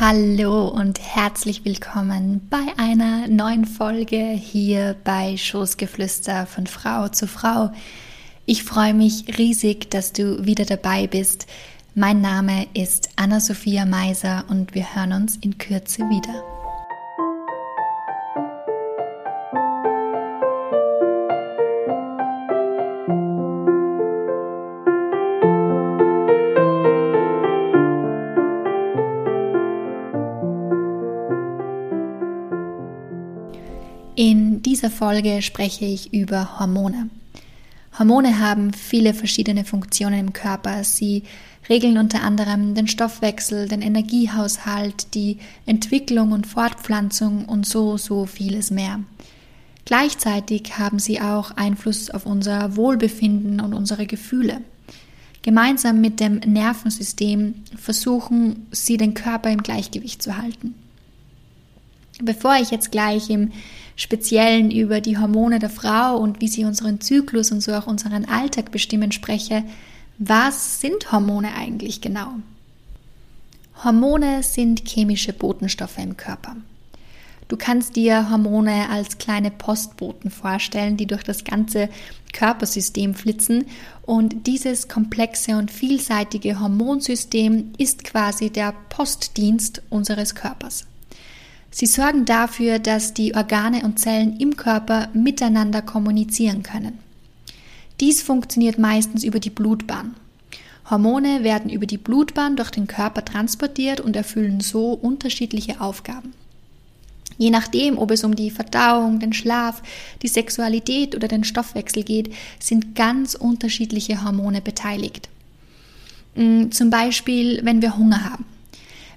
Hallo und herzlich willkommen bei einer neuen Folge hier bei Schoßgeflüster von Frau zu Frau. Ich freue mich riesig, dass du wieder dabei bist. Mein Name ist Anna-Sophia Meiser und wir hören uns in Kürze wieder. Dieser Folge spreche ich über Hormone. Hormone haben viele verschiedene Funktionen im Körper. Sie regeln unter anderem den Stoffwechsel, den Energiehaushalt, die Entwicklung und Fortpflanzung und so, so vieles mehr. Gleichzeitig haben sie auch Einfluss auf unser Wohlbefinden und unsere Gefühle. Gemeinsam mit dem Nervensystem versuchen sie den Körper im Gleichgewicht zu halten. Bevor ich jetzt gleich im Speziellen über die Hormone der Frau und wie sie unseren Zyklus und so auch unseren Alltag bestimmen spreche, was sind Hormone eigentlich genau? Hormone sind chemische Botenstoffe im Körper. Du kannst dir Hormone als kleine Postboten vorstellen, die durch das ganze Körpersystem flitzen und dieses komplexe und vielseitige Hormonsystem ist quasi der Postdienst unseres Körpers. Sie sorgen dafür, dass die Organe und Zellen im Körper miteinander kommunizieren können. Dies funktioniert meistens über die Blutbahn. Hormone werden über die Blutbahn durch den Körper transportiert und erfüllen so unterschiedliche Aufgaben. Je nachdem, ob es um die Verdauung, den Schlaf, die Sexualität oder den Stoffwechsel geht, sind ganz unterschiedliche Hormone beteiligt. Mm, zum Beispiel, wenn wir Hunger haben.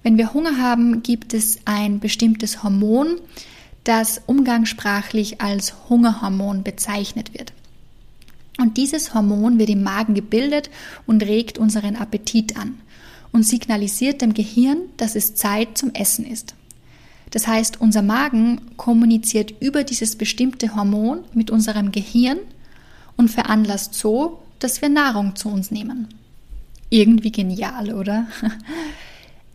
Wenn wir Hunger haben, gibt es ein bestimmtes Hormon, das umgangssprachlich als Hungerhormon bezeichnet wird. Und dieses Hormon wird im Magen gebildet und regt unseren Appetit an und signalisiert dem Gehirn, dass es Zeit zum Essen ist. Das heißt, unser Magen kommuniziert über dieses bestimmte Hormon mit unserem Gehirn und veranlasst so, dass wir Nahrung zu uns nehmen. Irgendwie genial, oder?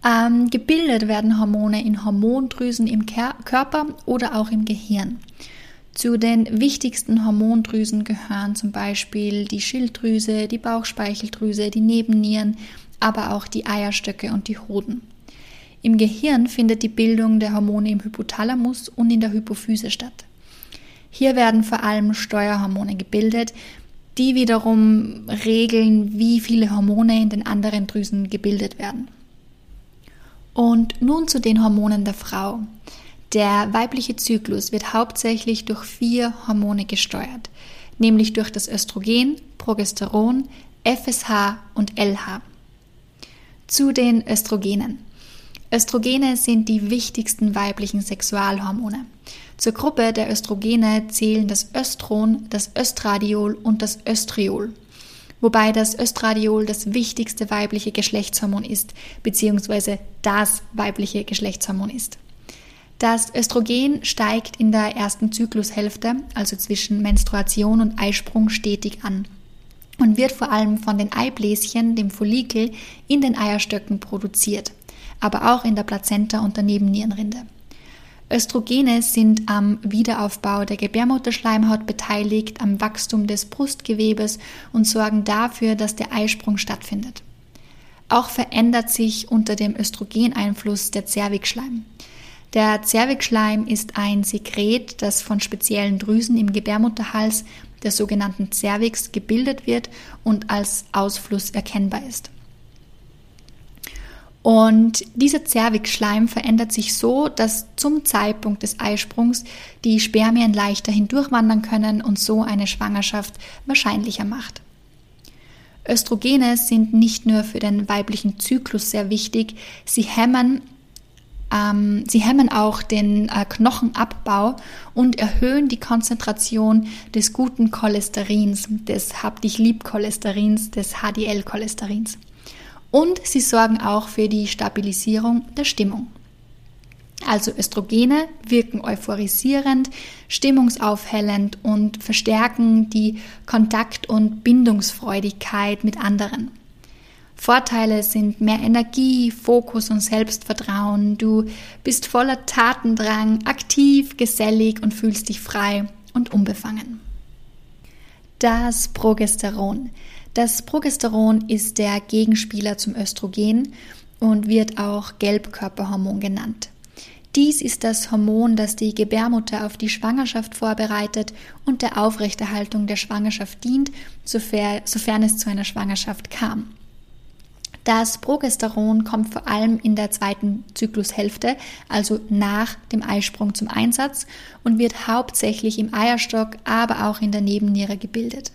Ähm, gebildet werden Hormone in Hormondrüsen im Körper oder auch im Gehirn. Zu den wichtigsten Hormondrüsen gehören zum Beispiel die Schilddrüse, die Bauchspeicheldrüse, die Nebennieren, aber auch die Eierstöcke und die Hoden. Im Gehirn findet die Bildung der Hormone im Hypothalamus und in der Hypophyse statt. Hier werden vor allem Steuerhormone gebildet, die wiederum regeln, wie viele Hormone in den anderen Drüsen gebildet werden. Und nun zu den Hormonen der Frau. Der weibliche Zyklus wird hauptsächlich durch vier Hormone gesteuert, nämlich durch das Östrogen, Progesteron, FSH und LH. Zu den Östrogenen. Östrogene sind die wichtigsten weiblichen Sexualhormone. Zur Gruppe der Östrogene zählen das Östron, das Östradiol und das Östriol wobei das Östradiol das wichtigste weibliche Geschlechtshormon ist, beziehungsweise das weibliche Geschlechtshormon ist. Das Östrogen steigt in der ersten Zyklushälfte, also zwischen Menstruation und Eisprung, stetig an und wird vor allem von den Eibläschen, dem Follikel, in den Eierstöcken produziert, aber auch in der Plazenta und der Nebennierenrinde. Östrogene sind am Wiederaufbau der Gebärmutterschleimhaut beteiligt, am Wachstum des Brustgewebes und sorgen dafür, dass der Eisprung stattfindet. Auch verändert sich unter dem Östrogeneinfluss der Zervixschleim. Der Zervixschleim ist ein Sekret, das von speziellen Drüsen im Gebärmutterhals, der sogenannten Cervix, gebildet wird und als Ausfluss erkennbar ist. Und dieser Zervixschleim verändert sich so, dass zum Zeitpunkt des Eisprungs die Spermien leichter hindurchwandern können und so eine Schwangerschaft wahrscheinlicher macht. Östrogene sind nicht nur für den weiblichen Zyklus sehr wichtig, sie hemmen, ähm, sie hemmen auch den äh, Knochenabbau und erhöhen die Konzentration des guten Cholesterins, des Hab dich lieb Cholesterins, des HDL-Cholesterins und sie sorgen auch für die Stabilisierung der Stimmung. Also Östrogene wirken euphorisierend, stimmungsaufhellend und verstärken die Kontakt- und Bindungsfreudigkeit mit anderen. Vorteile sind mehr Energie, Fokus und Selbstvertrauen. Du bist voller Tatendrang, aktiv, gesellig und fühlst dich frei und unbefangen. Das Progesteron. Das Progesteron ist der Gegenspieler zum Östrogen und wird auch Gelbkörperhormon genannt. Dies ist das Hormon, das die Gebärmutter auf die Schwangerschaft vorbereitet und der Aufrechterhaltung der Schwangerschaft dient, sofern, sofern es zu einer Schwangerschaft kam. Das Progesteron kommt vor allem in der zweiten Zyklushälfte, also nach dem Eisprung zum Einsatz und wird hauptsächlich im Eierstock, aber auch in der Nebenniere gebildet.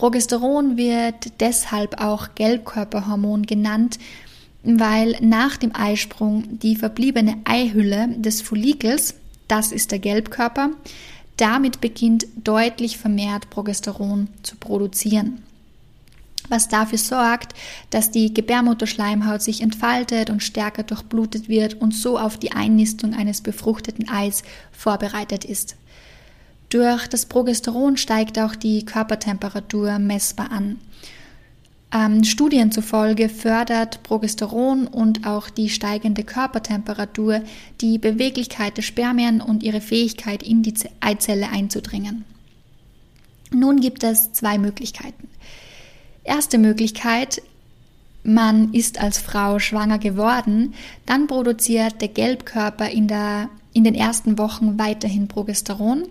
Progesteron wird deshalb auch Gelbkörperhormon genannt, weil nach dem Eisprung die verbliebene Eihülle des Follikels, das ist der Gelbkörper, damit beginnt deutlich vermehrt Progesteron zu produzieren was dafür sorgt, dass die Gebärmutterschleimhaut sich entfaltet und stärker durchblutet wird und so auf die Einnistung eines befruchteten Eis vorbereitet ist. Durch das Progesteron steigt auch die Körpertemperatur messbar an. Ähm, Studien zufolge fördert Progesteron und auch die steigende Körpertemperatur die Beweglichkeit der Spermien und ihre Fähigkeit, in die Eizelle einzudringen. Nun gibt es zwei Möglichkeiten. Erste Möglichkeit, man ist als Frau schwanger geworden, dann produziert der Gelbkörper in, der, in den ersten Wochen weiterhin Progesteron.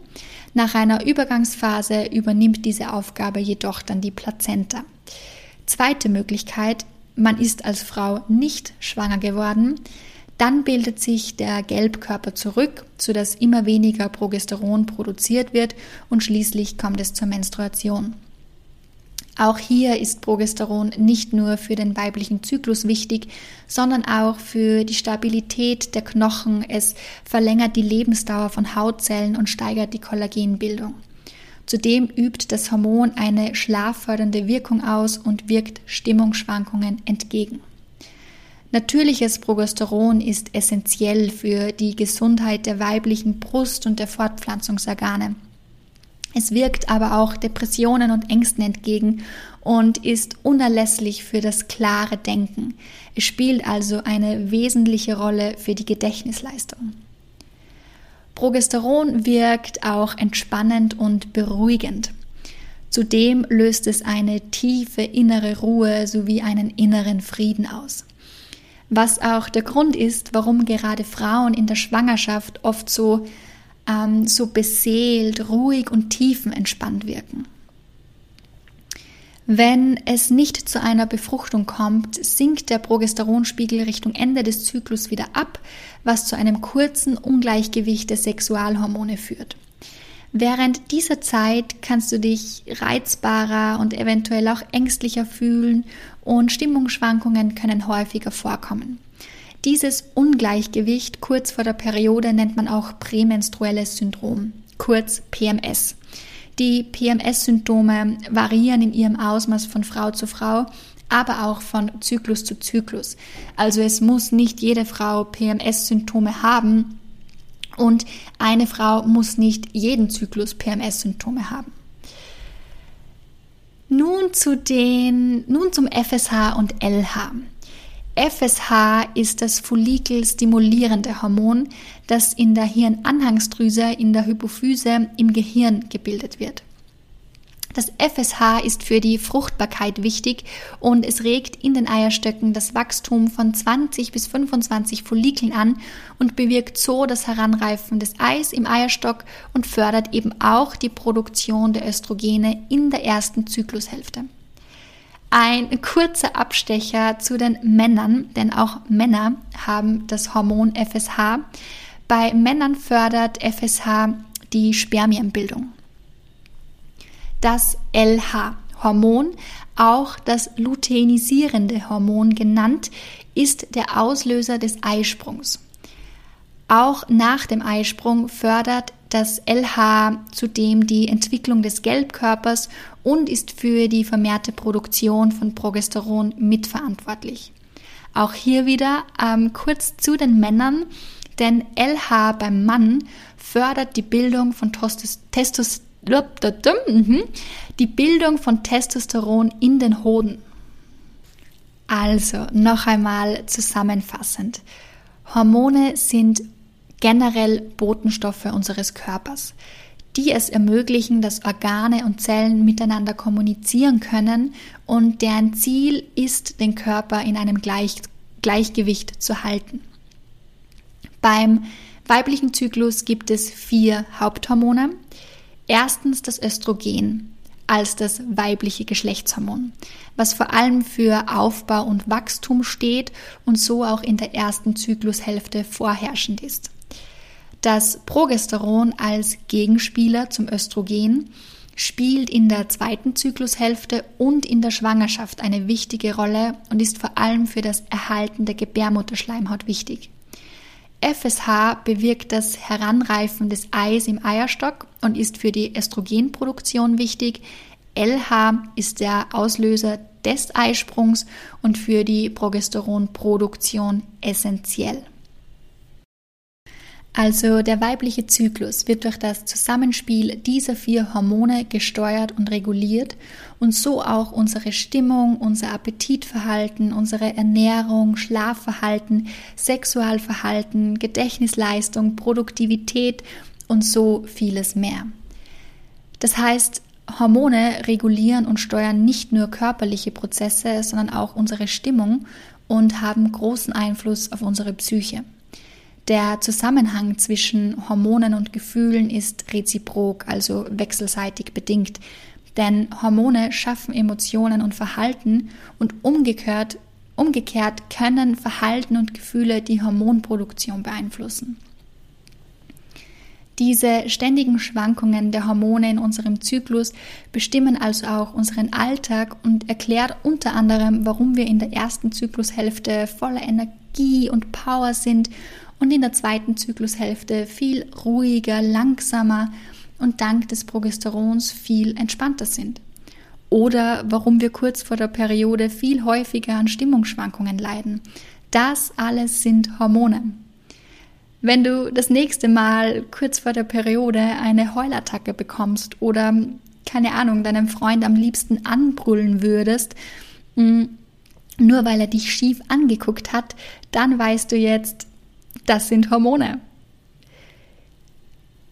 Nach einer Übergangsphase übernimmt diese Aufgabe jedoch dann die Plazenta. Zweite Möglichkeit, man ist als Frau nicht schwanger geworden, dann bildet sich der Gelbkörper zurück, sodass immer weniger Progesteron produziert wird und schließlich kommt es zur Menstruation. Auch hier ist Progesteron nicht nur für den weiblichen Zyklus wichtig, sondern auch für die Stabilität der Knochen. Es verlängert die Lebensdauer von Hautzellen und steigert die Kollagenbildung. Zudem übt das Hormon eine schlaffördernde Wirkung aus und wirkt Stimmungsschwankungen entgegen. Natürliches Progesteron ist essentiell für die Gesundheit der weiblichen Brust und der Fortpflanzungsorgane. Es wirkt aber auch Depressionen und Ängsten entgegen und ist unerlässlich für das klare Denken. Es spielt also eine wesentliche Rolle für die Gedächtnisleistung. Progesteron wirkt auch entspannend und beruhigend. Zudem löst es eine tiefe innere Ruhe sowie einen inneren Frieden aus. Was auch der Grund ist, warum gerade Frauen in der Schwangerschaft oft so ähm, so beseelt, ruhig und tiefenentspannt wirken. Wenn es nicht zu einer Befruchtung kommt, sinkt der Progesteronspiegel Richtung Ende des Zyklus wieder ab, was zu einem kurzen Ungleichgewicht der Sexualhormone führt. Während dieser Zeit kannst du dich reizbarer und eventuell auch ängstlicher fühlen und Stimmungsschwankungen können häufiger vorkommen. Dieses Ungleichgewicht kurz vor der Periode nennt man auch prämenstruelles Syndrom, kurz PMS. Die PMS-Symptome variieren in ihrem Ausmaß von Frau zu Frau, aber auch von Zyklus zu Zyklus. Also es muss nicht jede Frau PMS-Symptome haben und eine Frau muss nicht jeden Zyklus PMS-Symptome haben. Nun zu den, nun zum FSH und LH. FSH ist das follikelstimulierende Hormon, das in der Hirnanhangsdrüse, in der Hypophyse im Gehirn gebildet wird. Das FSH ist für die Fruchtbarkeit wichtig und es regt in den Eierstöcken das Wachstum von 20 bis 25 Follikeln an und bewirkt so das Heranreifen des Eis im Eierstock und fördert eben auch die Produktion der Östrogene in der ersten Zyklushälfte. Ein kurzer Abstecher zu den Männern, denn auch Männer haben das Hormon FSH. Bei Männern fördert FSH die Spermienbildung. Das LH-Hormon, auch das luteinisierende Hormon genannt, ist der Auslöser des Eisprungs. Auch nach dem Eisprung fördert das LH zudem die Entwicklung des Gelbkörpers und ist für die vermehrte Produktion von Progesteron mitverantwortlich. Auch hier wieder ähm, kurz zu den Männern, denn LH beim Mann fördert die Bildung von Testos mhm, die Bildung von Testosteron in den Hoden. Also, noch einmal zusammenfassend. Hormone sind generell Botenstoffe unseres Körpers, die es ermöglichen, dass Organe und Zellen miteinander kommunizieren können und deren Ziel ist, den Körper in einem Gleich Gleichgewicht zu halten. Beim weiblichen Zyklus gibt es vier Haupthormone. Erstens das Östrogen als das weibliche Geschlechtshormon, was vor allem für Aufbau und Wachstum steht und so auch in der ersten Zyklushälfte vorherrschend ist. Das Progesteron als Gegenspieler zum Östrogen spielt in der zweiten Zyklushälfte und in der Schwangerschaft eine wichtige Rolle und ist vor allem für das Erhalten der Gebärmutterschleimhaut wichtig. FSH bewirkt das Heranreifen des Eis im Eierstock und ist für die Östrogenproduktion wichtig. LH ist der Auslöser des Eisprungs und für die Progesteronproduktion essentiell. Also der weibliche Zyklus wird durch das Zusammenspiel dieser vier Hormone gesteuert und reguliert und so auch unsere Stimmung, unser Appetitverhalten, unsere Ernährung, Schlafverhalten, Sexualverhalten, Gedächtnisleistung, Produktivität und so vieles mehr. Das heißt, Hormone regulieren und steuern nicht nur körperliche Prozesse, sondern auch unsere Stimmung und haben großen Einfluss auf unsere Psyche. Der Zusammenhang zwischen Hormonen und Gefühlen ist reziprok, also wechselseitig bedingt. Denn Hormone schaffen Emotionen und Verhalten und umgekehrt, umgekehrt können Verhalten und Gefühle die Hormonproduktion beeinflussen. Diese ständigen Schwankungen der Hormone in unserem Zyklus bestimmen also auch unseren Alltag und erklärt unter anderem, warum wir in der ersten Zyklushälfte voller Energie und Power sind und in der zweiten Zyklushälfte viel ruhiger, langsamer und dank des Progesterons viel entspannter sind. Oder warum wir kurz vor der Periode viel häufiger an Stimmungsschwankungen leiden. Das alles sind Hormone. Wenn du das nächste Mal kurz vor der Periode eine Heulattacke bekommst oder keine Ahnung, deinem Freund am liebsten anbrüllen würdest, mm, nur weil er dich schief angeguckt hat, dann weißt du jetzt, das sind Hormone.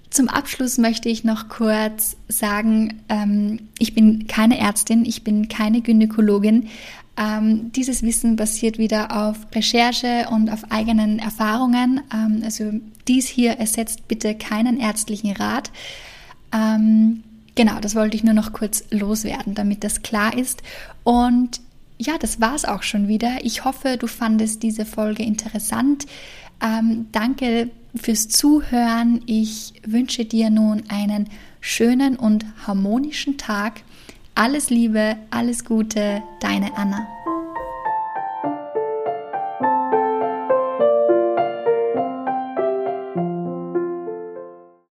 Zum Abschluss möchte ich noch kurz sagen, ähm, ich bin keine Ärztin, ich bin keine Gynäkologin. Ähm, dieses Wissen basiert wieder auf Recherche und auf eigenen Erfahrungen. Ähm, also dies hier ersetzt bitte keinen ärztlichen Rat. Ähm, genau, das wollte ich nur noch kurz loswerden, damit das klar ist. Und ja, das war's auch schon wieder. Ich hoffe, du fandest diese Folge interessant. Ähm, danke fürs Zuhören. Ich wünsche dir nun einen schönen und harmonischen Tag. Alles Liebe, alles Gute, deine Anna.